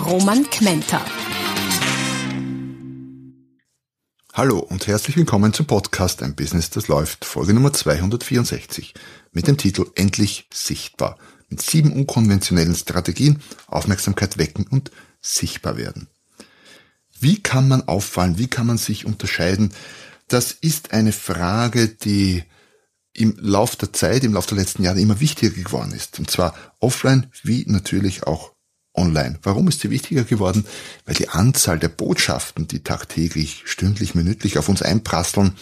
Roman Kmenter. Hallo und herzlich willkommen zum Podcast Ein Business, das läuft, Folge Nummer 264 mit dem Titel Endlich sichtbar. Mit sieben unkonventionellen Strategien Aufmerksamkeit wecken und sichtbar werden. Wie kann man auffallen? Wie kann man sich unterscheiden? Das ist eine Frage, die im Lauf der Zeit, im Lauf der letzten Jahre immer wichtiger geworden ist. Und zwar offline wie natürlich auch online. Warum ist sie wichtiger geworden? Weil die Anzahl der Botschaften, die tagtäglich, stündlich, minütlich auf uns einprasseln,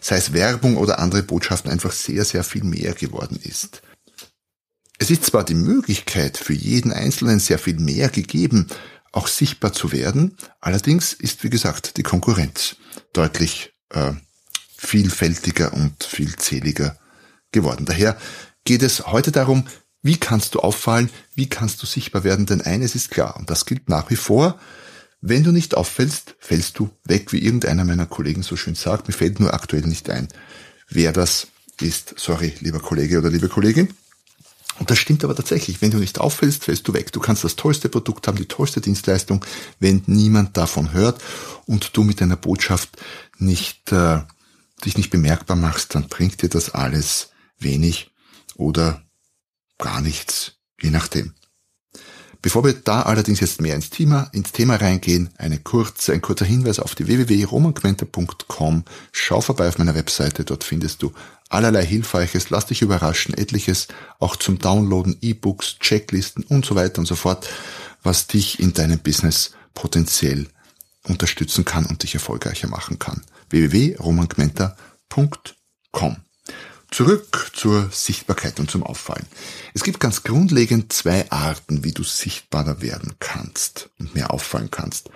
sei es Werbung oder andere Botschaften, einfach sehr, sehr viel mehr geworden ist. Es ist zwar die Möglichkeit für jeden Einzelnen sehr viel mehr gegeben, auch sichtbar zu werden, allerdings ist, wie gesagt, die Konkurrenz deutlich äh, vielfältiger und vielzähliger geworden. Daher geht es heute darum, wie kannst du auffallen? Wie kannst du sichtbar werden? Denn eines ist klar, und das gilt nach wie vor, wenn du nicht auffällst, fällst du weg, wie irgendeiner meiner Kollegen so schön sagt. Mir fällt nur aktuell nicht ein, wer das ist. Sorry, lieber Kollege oder liebe Kollegin. Und das stimmt aber tatsächlich. Wenn du nicht auffällst, fällst du weg. Du kannst das tollste Produkt haben, die tollste Dienstleistung, wenn niemand davon hört und du mit deiner Botschaft nicht, äh, dich nicht bemerkbar machst, dann bringt dir das alles wenig oder gar nichts, je nachdem. Bevor wir da allerdings jetzt mehr ins Thema, ins Thema reingehen, eine kurze, ein kurzer Hinweis auf die www.romanquenter.com. Schau vorbei auf meiner Webseite, dort findest du allerlei Hilfreiches, lass dich überraschen, etliches auch zum Downloaden, E-Books, Checklisten und so weiter und so fort, was dich in deinem Business potenziell unterstützen kann und dich erfolgreicher machen kann. www.romanquenter.com Zurück zur Sichtbarkeit und zum Auffallen. Es gibt ganz grundlegend zwei Arten, wie du sichtbarer werden kannst und mehr auffallen kannst.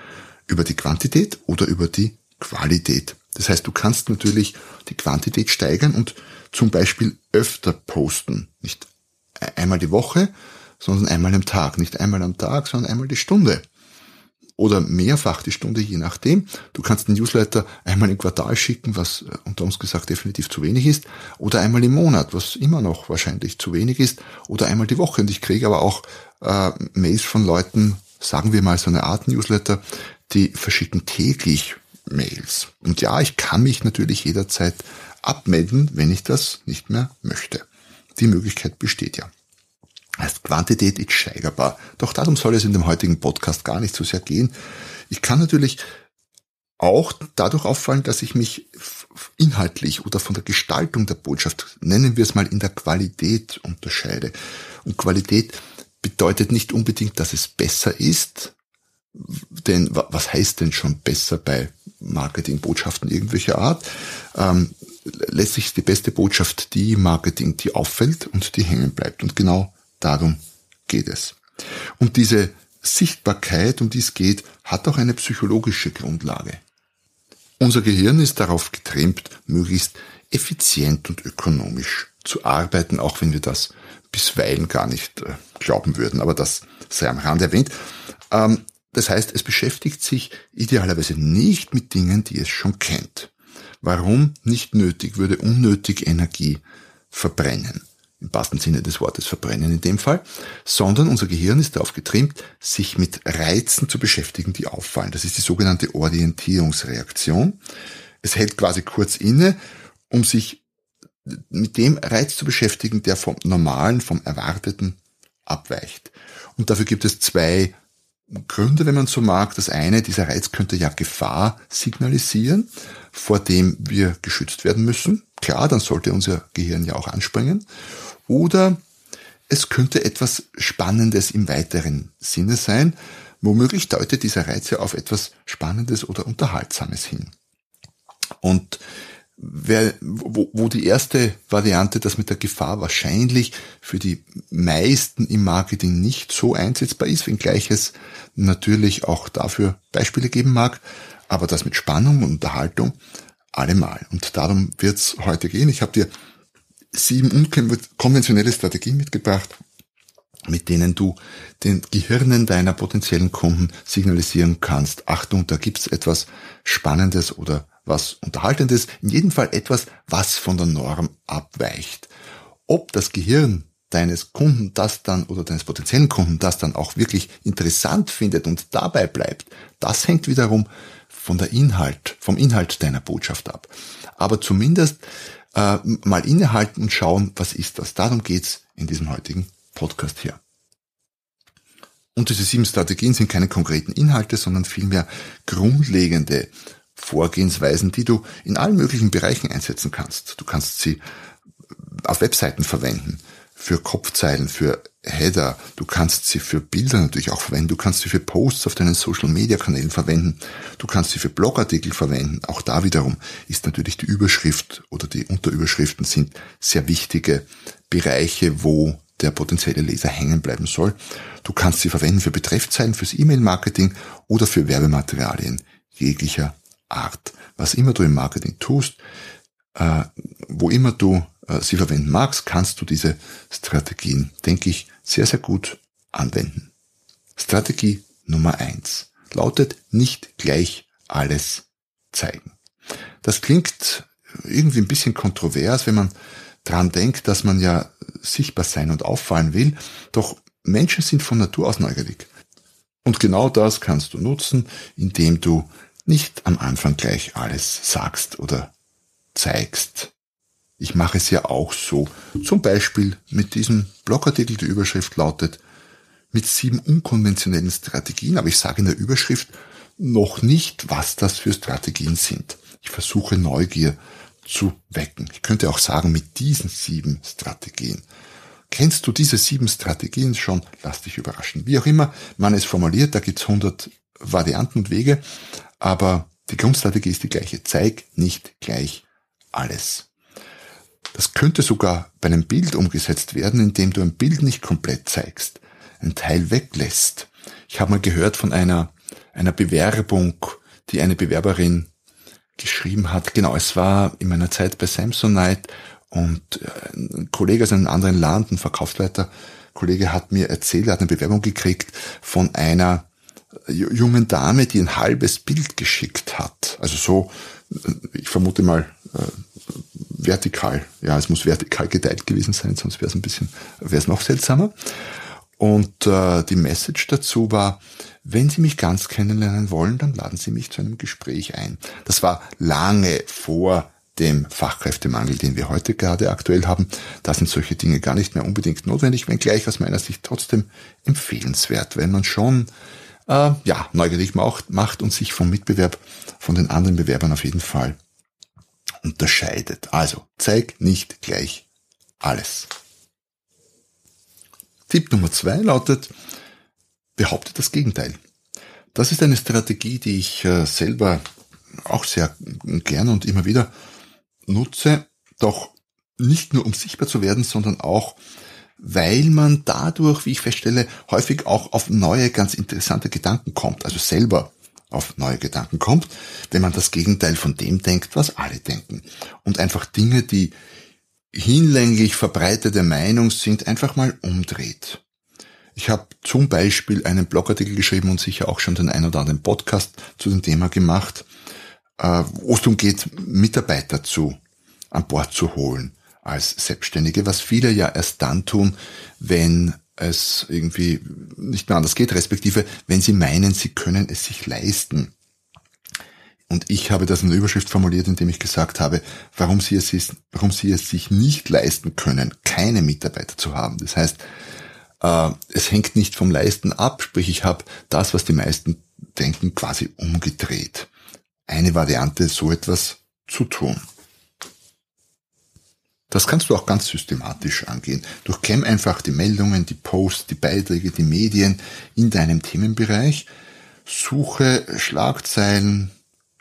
Über die Quantität oder über die Qualität. Das heißt, du kannst natürlich die Quantität steigern und zum Beispiel öfter posten. Nicht einmal die Woche, sondern einmal am Tag. Nicht einmal am Tag, sondern einmal die Stunde oder mehrfach die Stunde, je nachdem. Du kannst den Newsletter einmal im Quartal schicken, was äh, unter uns gesagt definitiv zu wenig ist, oder einmal im Monat, was immer noch wahrscheinlich zu wenig ist, oder einmal die Woche. Und ich kriege aber auch äh, Mails von Leuten, sagen wir mal so eine Art Newsletter, die verschicken täglich Mails. Und ja, ich kann mich natürlich jederzeit abmelden, wenn ich das nicht mehr möchte. Die Möglichkeit besteht ja. Heißt, Quantität ist steigerbar. Doch darum soll es in dem heutigen Podcast gar nicht so sehr gehen. Ich kann natürlich auch dadurch auffallen, dass ich mich inhaltlich oder von der Gestaltung der Botschaft, nennen wir es mal in der Qualität unterscheide. Und Qualität bedeutet nicht unbedingt, dass es besser ist, denn was heißt denn schon besser bei Marketingbotschaften irgendwelcher Art? Ähm, letztlich ist die beste Botschaft die Marketing, die auffällt und die hängen bleibt. Und genau Darum geht es. Und diese Sichtbarkeit, um die es geht, hat auch eine psychologische Grundlage. Unser Gehirn ist darauf getrimmt, möglichst effizient und ökonomisch zu arbeiten, auch wenn wir das bisweilen gar nicht äh, glauben würden. Aber das sei am Rand erwähnt. Ähm, das heißt, es beschäftigt sich idealerweise nicht mit Dingen, die es schon kennt. Warum nicht nötig, würde unnötig Energie verbrennen im wahrsten Sinne des Wortes verbrennen in dem Fall, sondern unser Gehirn ist darauf getrimmt, sich mit Reizen zu beschäftigen, die auffallen. Das ist die sogenannte Orientierungsreaktion. Es hält quasi kurz inne, um sich mit dem Reiz zu beschäftigen, der vom Normalen, vom Erwarteten abweicht. Und dafür gibt es zwei Gründe, wenn man so mag. Das eine, dieser Reiz könnte ja Gefahr signalisieren, vor dem wir geschützt werden müssen. Klar, dann sollte unser Gehirn ja auch anspringen. Oder es könnte etwas Spannendes im weiteren Sinne sein. Womöglich deutet dieser Reiz ja auf etwas Spannendes oder Unterhaltsames hin. Und wär, wo, wo die erste Variante, das mit der Gefahr wahrscheinlich für die meisten im Marketing nicht so einsetzbar ist, wenngleich es natürlich auch dafür Beispiele geben mag, aber das mit Spannung und Unterhaltung allemal. Und darum wird's heute gehen. Ich habe dir sieben unkonventionelle Strategien mitgebracht, mit denen du den Gehirnen deiner potenziellen Kunden signalisieren kannst, Achtung, da gibt's etwas Spannendes oder was Unterhaltendes, in jedem Fall etwas, was von der Norm abweicht. Ob das Gehirn deines Kunden das dann oder deines potenziellen Kunden das dann auch wirklich interessant findet und dabei bleibt, das hängt wiederum von der Inhalt, vom Inhalt deiner Botschaft ab. Aber zumindest äh, mal innehalten und schauen, was ist das. Darum geht's in diesem heutigen Podcast hier. Und diese sieben Strategien sind keine konkreten Inhalte, sondern vielmehr grundlegende Vorgehensweisen, die du in allen möglichen Bereichen einsetzen kannst. Du kannst sie auf Webseiten verwenden, für Kopfzeilen, für Header. Du kannst sie für Bilder natürlich auch verwenden. Du kannst sie für Posts auf deinen Social Media Kanälen verwenden. Du kannst sie für Blogartikel verwenden. Auch da wiederum ist natürlich die Überschrift oder die Unterüberschriften sind sehr wichtige Bereiche, wo der potenzielle Leser hängen bleiben soll. Du kannst sie verwenden für Betreffzeilen, fürs E-Mail-Marketing oder für Werbematerialien jeglicher Art. Was immer du im Marketing tust, äh, wo immer du sie verwenden magst, kannst du diese Strategien, denke ich, sehr, sehr gut anwenden. Strategie Nummer eins lautet nicht gleich alles zeigen. Das klingt irgendwie ein bisschen kontrovers, wenn man dran denkt, dass man ja sichtbar sein und auffallen will, doch Menschen sind von Natur aus neugierig. Und genau das kannst du nutzen, indem du nicht am Anfang gleich alles sagst oder zeigst. Ich mache es ja auch so. Zum Beispiel mit diesem Blogartikel, die Überschrift lautet, mit sieben unkonventionellen Strategien, aber ich sage in der Überschrift noch nicht, was das für Strategien sind. Ich versuche Neugier zu wecken. Ich könnte auch sagen, mit diesen sieben Strategien. Kennst du diese sieben Strategien schon? Lass dich überraschen. Wie auch immer man es formuliert, da gibt's hundert Varianten und Wege, aber die Grundstrategie ist die gleiche. Zeig nicht gleich alles. Das könnte sogar bei einem Bild umgesetzt werden, indem du ein Bild nicht komplett zeigst, ein Teil weglässt. Ich habe mal gehört von einer, einer Bewerbung, die eine Bewerberin geschrieben hat. Genau, es war in meiner Zeit bei Samsonite und äh, ein Kollege aus einem anderen Land, ein Verkaufsleiter, Kollege hat mir erzählt, er hat eine Bewerbung gekriegt von einer jungen Dame, die ein halbes Bild geschickt hat. Also so, ich vermute mal, äh, vertikal. Ja, es muss vertikal geteilt gewesen sein, sonst wäre es ein bisschen, wäre es noch seltsamer. Und äh, die Message dazu war, wenn Sie mich ganz kennenlernen wollen, dann laden Sie mich zu einem Gespräch ein. Das war lange vor dem Fachkräftemangel, den wir heute gerade aktuell haben. Da sind solche Dinge gar nicht mehr unbedingt notwendig, wenngleich aus meiner Sicht trotzdem empfehlenswert, wenn man schon äh, ja, neugierig macht und sich vom Mitbewerb von den anderen Bewerbern auf jeden Fall unterscheidet. Also, zeig nicht gleich alles. Tipp Nummer zwei lautet, behaupte das Gegenteil. Das ist eine Strategie, die ich äh, selber auch sehr gerne und immer wieder nutze, doch nicht nur um sichtbar zu werden, sondern auch weil man dadurch, wie ich feststelle, häufig auch auf neue, ganz interessante Gedanken kommt, also selber auf neue Gedanken kommt, wenn man das Gegenteil von dem denkt, was alle denken. Und einfach Dinge, die hinlänglich verbreitete Meinung sind, einfach mal umdreht. Ich habe zum Beispiel einen Blogartikel geschrieben und sicher auch schon den ein oder anderen Podcast zu dem Thema gemacht, äh, wo es darum geht, Mitarbeiter zu an Bord zu holen als Selbstständige, was viele ja erst dann tun, wenn es irgendwie nicht mehr anders geht, respektive wenn sie meinen, sie können es sich leisten. Und ich habe das in der Überschrift formuliert, indem ich gesagt habe, warum sie es, ist, warum sie es sich nicht leisten können, keine Mitarbeiter zu haben. Das heißt, äh, es hängt nicht vom Leisten ab, sprich ich habe das, was die meisten denken, quasi umgedreht. Eine Variante, so etwas zu tun. Das kannst du auch ganz systematisch angehen. Durchkämm einfach die Meldungen, die Posts, die Beiträge, die Medien in deinem Themenbereich. Suche Schlagzeilen,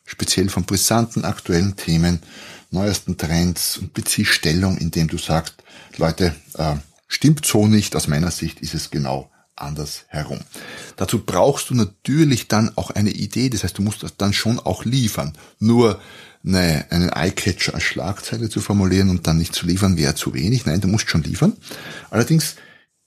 speziell von brisanten aktuellen Themen, neuesten Trends und bezieh Stellung, indem du sagst, Leute, äh, stimmt so nicht, aus meiner Sicht ist es genau anders herum. Dazu brauchst du natürlich dann auch eine Idee, das heißt, du musst das dann schon auch liefern. Nur eine, einen Eyecatcher als Schlagzeile zu formulieren und dann nicht zu liefern, wäre zu wenig. Nein, du musst schon liefern. Allerdings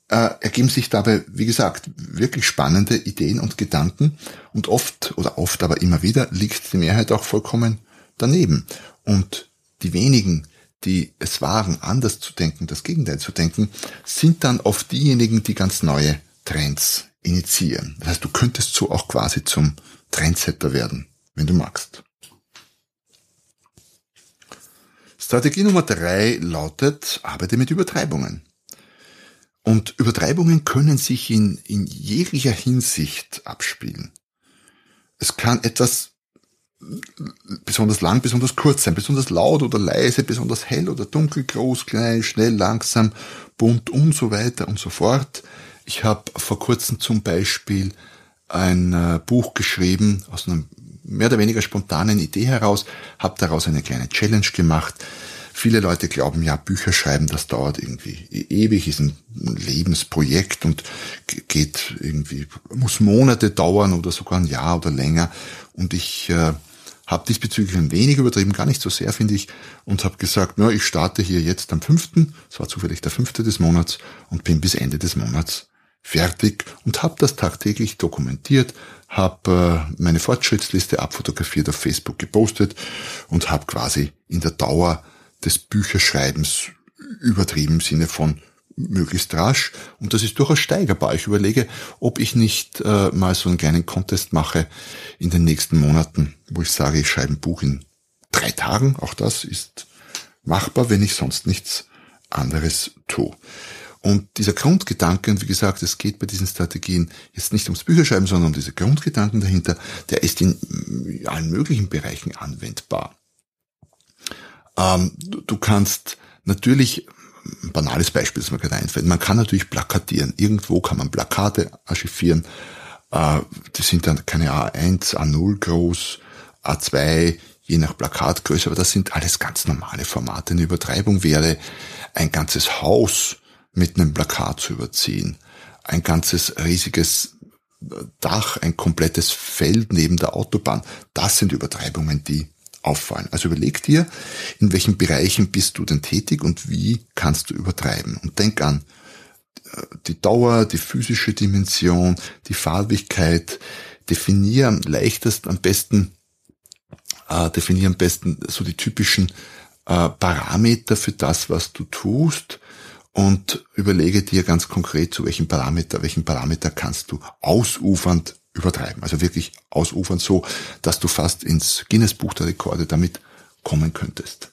äh, ergeben sich dabei, wie gesagt, wirklich spannende Ideen und Gedanken und oft oder oft aber immer wieder liegt die Mehrheit auch vollkommen daneben. Und die wenigen, die es wagen, anders zu denken, das Gegenteil zu denken, sind dann oft diejenigen, die ganz neue Trends initiieren. Das heißt, du könntest so auch quasi zum Trendsetter werden, wenn du magst. Strategie Nummer drei lautet, arbeite mit Übertreibungen. Und Übertreibungen können sich in, in jeglicher Hinsicht abspielen. Es kann etwas besonders lang, besonders kurz sein, besonders laut oder leise, besonders hell oder dunkel, groß, klein, schnell, langsam, bunt und so weiter und so fort. Ich habe vor kurzem zum Beispiel ein äh, Buch geschrieben aus einer mehr oder weniger spontanen Idee heraus, habe daraus eine kleine Challenge gemacht. Viele Leute glauben ja, Bücher schreiben, das dauert irgendwie e-, ewig, ist ein Lebensprojekt und geht irgendwie, muss Monate dauern oder sogar ein Jahr oder länger. Und ich äh, habe diesbezüglich ein wenig übertrieben, gar nicht so sehr, finde ich, und habe gesagt, na, ich starte hier jetzt am fünften, es war zufällig der fünfte des Monats und bin bis Ende des Monats fertig und habe das tagtäglich dokumentiert, habe äh, meine Fortschrittsliste abfotografiert auf Facebook gepostet und habe quasi in der Dauer des Bücherschreibens übertrieben im Sinne von möglichst rasch und das ist durchaus steigerbar. Ich überlege, ob ich nicht äh, mal so einen kleinen Contest mache in den nächsten Monaten, wo ich sage, ich schreibe ein Buch in drei Tagen. Auch das ist machbar, wenn ich sonst nichts anderes tue. Und dieser Grundgedanke, und wie gesagt, es geht bei diesen Strategien jetzt nicht ums Bücherschreiben, sondern um diese Grundgedanken dahinter, der ist in allen möglichen Bereichen anwendbar. Ähm, du kannst natürlich, ein banales Beispiel, das mir gerade einfällt, man kann natürlich plakatieren. Irgendwo kann man Plakate archivieren. Äh, die sind dann keine A1, A0 groß, A2, je nach Plakatgröße, aber das sind alles ganz normale Formate. Eine Übertreibung wäre, ein ganzes Haus mit einem Plakat zu überziehen. Ein ganzes riesiges Dach, ein komplettes Feld neben der Autobahn. Das sind Übertreibungen, die auffallen. Also überleg dir, in welchen Bereichen bist du denn tätig und wie kannst du übertreiben. Und denk an äh, die Dauer, die physische Dimension, die Farbigkeit. Definier am leichtesten, am besten, äh, definier am besten so die typischen äh, Parameter für das, was du tust und überlege dir ganz konkret, zu welchem Parameter, welchen Parameter kannst du ausufernd übertreiben. Also wirklich ausufernd so, dass du fast ins Guinness Buch der Rekorde damit kommen könntest.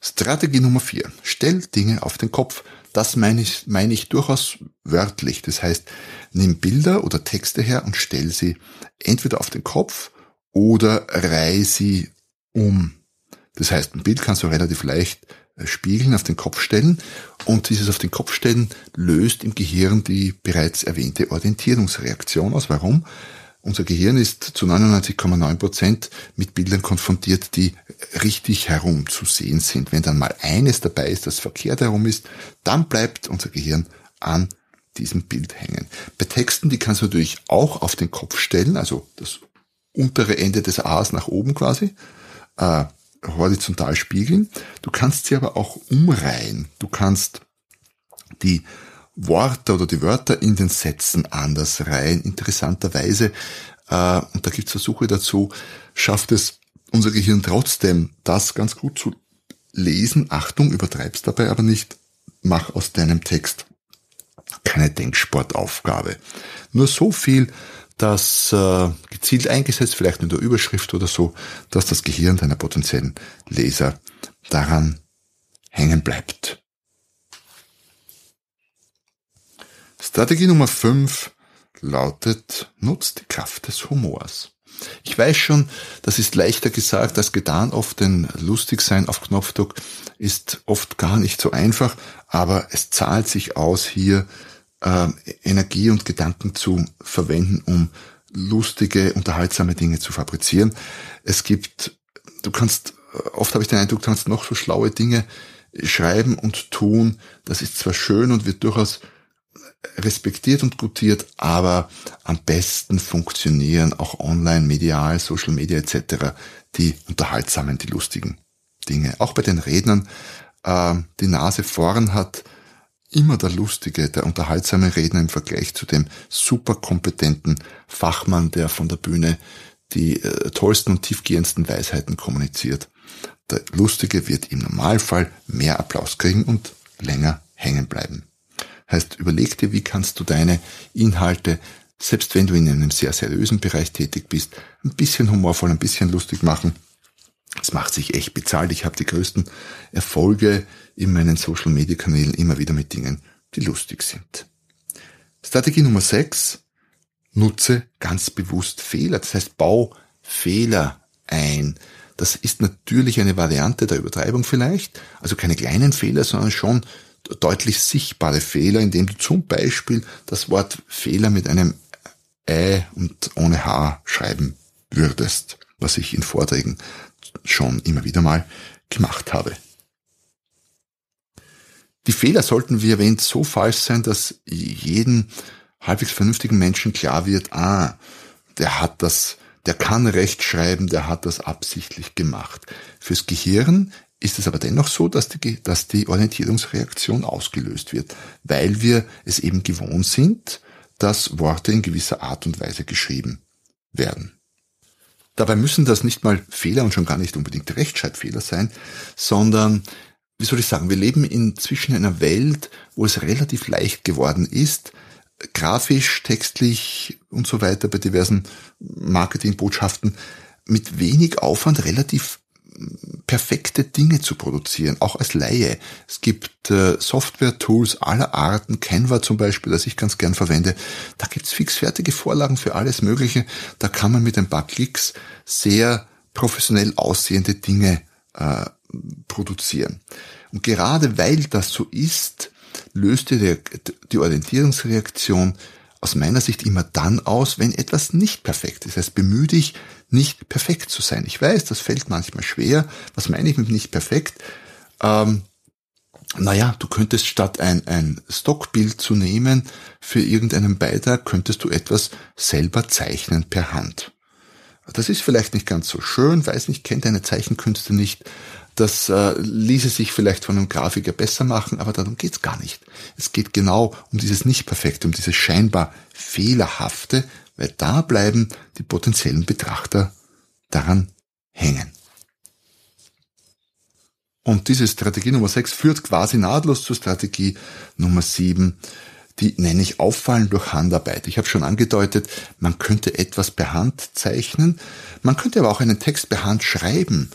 Strategie Nummer vier: Stell Dinge auf den Kopf. Das meine ich, meine ich durchaus wörtlich. Das heißt, nimm Bilder oder Texte her und stell sie entweder auf den Kopf oder reih sie um. Das heißt, ein Bild kannst du relativ leicht Spiegeln auf den Kopf stellen und dieses auf den Kopf stellen löst im Gehirn die bereits erwähnte Orientierungsreaktion aus. Warum? Unser Gehirn ist zu 99,9 Prozent mit Bildern konfrontiert, die richtig herum zu sehen sind. Wenn dann mal eines dabei ist, das verkehrt herum ist, dann bleibt unser Gehirn an diesem Bild hängen. Bei Texten, die kannst du natürlich auch auf den Kopf stellen, also das untere Ende des A's nach oben quasi. Äh, horizontal spiegeln. Du kannst sie aber auch umreihen. Du kannst die Worte oder die Wörter in den Sätzen anders reihen. Interessanterweise, äh, und da gibt es Versuche dazu, schafft es unser Gehirn trotzdem, das ganz gut zu lesen. Achtung, übertreibst dabei aber nicht. Mach aus deinem Text keine Denksportaufgabe. Nur so viel das äh, gezielt eingesetzt, vielleicht in der Überschrift oder so, dass das Gehirn deiner potenziellen Leser daran hängen bleibt. Strategie Nummer 5 lautet, nutzt die Kraft des Humors. Ich weiß schon, das ist leichter gesagt als getan, oft denn lustig sein auf Knopfdruck ist oft gar nicht so einfach, aber es zahlt sich aus, hier äh, Energie und Gedanken zu verwenden, um lustige, unterhaltsame Dinge zu fabrizieren. Es gibt, du kannst, oft habe ich den Eindruck, du kannst noch so schlaue Dinge schreiben und tun. Das ist zwar schön und wird durchaus respektiert und gutiert, aber am besten funktionieren auch online, medial, Social Media etc. die unterhaltsamen, die lustigen Dinge. Auch bei den Rednern, äh, die Nase vorn hat immer der lustige, der unterhaltsame Redner im Vergleich zu dem superkompetenten Fachmann, der von der Bühne die äh, tollsten und tiefgehendsten Weisheiten kommuniziert. Der Lustige wird im Normalfall mehr Applaus kriegen und länger hängen bleiben. Heißt, überleg dir, wie kannst du deine Inhalte, selbst wenn du in einem sehr seriösen Bereich tätig bist, ein bisschen humorvoll, ein bisschen lustig machen. Es macht sich echt bezahlt. Ich habe die größten Erfolge in meinen Social Media Kanälen immer wieder mit Dingen, die lustig sind. Strategie Nummer 6. Nutze ganz bewusst Fehler. Das heißt, bau Fehler ein. Das ist natürlich eine Variante der Übertreibung vielleicht. Also keine kleinen Fehler, sondern schon deutlich sichtbare Fehler, indem du zum Beispiel das Wort Fehler mit einem Ä und ohne H schreiben würdest, was ich in Vorträgen schon immer wieder mal gemacht habe. Die Fehler sollten, wie erwähnt, so falsch sein, dass jeden halbwegs vernünftigen Menschen klar wird, ah, der hat das, der kann recht schreiben, der hat das absichtlich gemacht. Fürs Gehirn ist es aber dennoch so, dass die, dass die Orientierungsreaktion ausgelöst wird, weil wir es eben gewohnt sind, dass Worte in gewisser Art und Weise geschrieben werden. Dabei müssen das nicht mal Fehler und schon gar nicht unbedingt Rechtschreibfehler sein, sondern, wie soll ich sagen, wir leben inzwischen in einer Welt, wo es relativ leicht geworden ist, grafisch, textlich und so weiter bei diversen Marketingbotschaften mit wenig Aufwand relativ perfekte Dinge zu produzieren, auch als Laie. Es gibt äh, Software-Tools aller Arten, Canva zum Beispiel, das ich ganz gern verwende. Da gibt's fixfertige Vorlagen für alles Mögliche. Da kann man mit ein paar Klicks sehr professionell aussehende Dinge äh, produzieren. Und gerade weil das so ist, löst die, die Orientierungsreaktion aus meiner Sicht immer dann aus, wenn etwas nicht perfekt ist. Das heißt, bemühe dich, nicht perfekt zu sein. Ich weiß, das fällt manchmal schwer. Was meine ich mit nicht perfekt? Ähm, naja, du könntest statt ein, ein Stockbild zu nehmen für irgendeinen Beitrag, könntest du etwas selber zeichnen per Hand. Das ist vielleicht nicht ganz so schön, weiß nicht, kennt deine Zeichenkünste nicht, das äh, ließe sich vielleicht von einem Grafiker besser machen, aber darum geht's gar nicht. Es geht genau um dieses Nicht-Perfekte, um dieses scheinbar Fehlerhafte, weil da bleiben die potenziellen Betrachter daran hängen. Und diese Strategie Nummer 6 führt quasi nahtlos zur Strategie Nummer 7, die nenne ich Auffallen durch Handarbeit. Ich habe schon angedeutet, man könnte etwas per Hand zeichnen, man könnte aber auch einen Text per Hand schreiben.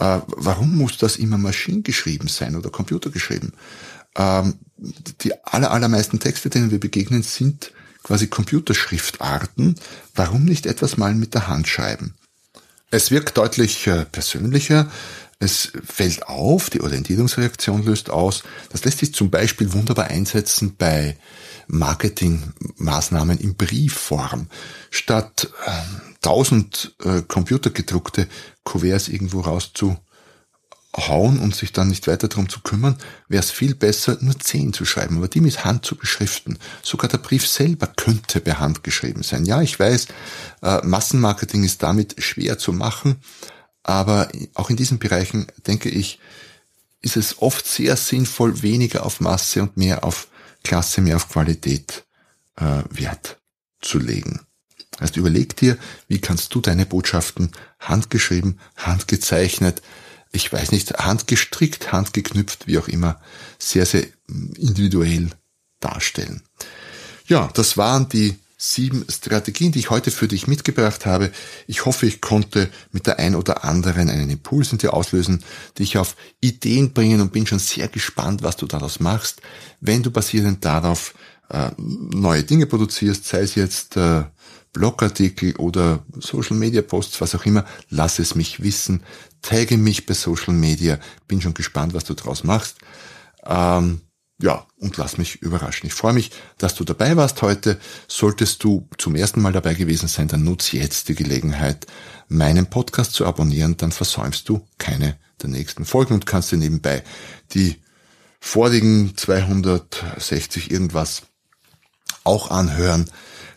Äh, warum muss das immer maschinengeschrieben sein oder computergeschrieben? Ähm, die aller, allermeisten Texte, denen wir begegnen, sind quasi Computerschriftarten. Warum nicht etwas mal mit der Hand schreiben? Es wirkt deutlich äh, persönlicher. Es fällt auf, die Orientierungsreaktion löst aus. Das lässt sich zum Beispiel wunderbar einsetzen bei Marketingmaßnahmen in Briefform. Statt äh, tausend äh, computergedruckte Kuverts irgendwo rauszuhauen und sich dann nicht weiter darum zu kümmern, wäre es viel besser, nur zehn zu schreiben, aber die mit Hand zu beschriften. Sogar der Brief selber könnte per Hand geschrieben sein. Ja, ich weiß, äh, Massenmarketing ist damit schwer zu machen, aber auch in diesen Bereichen, denke ich, ist es oft sehr sinnvoll, weniger auf Masse und mehr auf Klasse, mehr auf Qualität äh, Wert zu legen. Also überleg dir, wie kannst du deine Botschaften handgeschrieben, handgezeichnet, ich weiß nicht, handgestrickt, handgeknüpft, wie auch immer, sehr, sehr individuell darstellen. Ja, das waren die sieben Strategien, die ich heute für dich mitgebracht habe. Ich hoffe, ich konnte mit der ein oder anderen einen Impuls in dir auslösen, dich auf Ideen bringen und bin schon sehr gespannt, was du daraus machst. Wenn du basierend darauf äh, neue Dinge produzierst, sei es jetzt äh, Blogartikel oder Social Media Posts, was auch immer, lass es mich wissen. Tagge mich bei Social Media. Bin schon gespannt, was du draus machst. Ähm, ja, und lass mich überraschen. Ich freue mich, dass du dabei warst heute. Solltest du zum ersten Mal dabei gewesen sein, dann nutze jetzt die Gelegenheit, meinen Podcast zu abonnieren, dann versäumst du keine der nächsten Folgen und kannst dir nebenbei die vorigen 260 irgendwas auch anhören.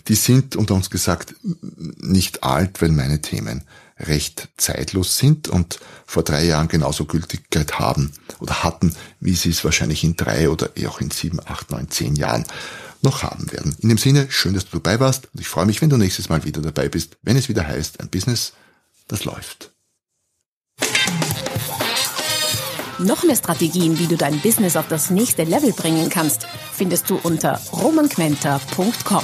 Die sind unter uns gesagt nicht alt, weil meine Themen recht zeitlos sind und vor drei Jahren genauso Gültigkeit haben oder hatten, wie sie es wahrscheinlich in drei oder auch in sieben, acht, neun, zehn Jahren noch haben werden. In dem Sinne, schön, dass du dabei warst und ich freue mich, wenn du nächstes Mal wieder dabei bist, wenn es wieder heißt, ein Business, das läuft. Noch mehr Strategien, wie du dein Business auf das nächste Level bringen kannst, findest du unter romanquenter.com.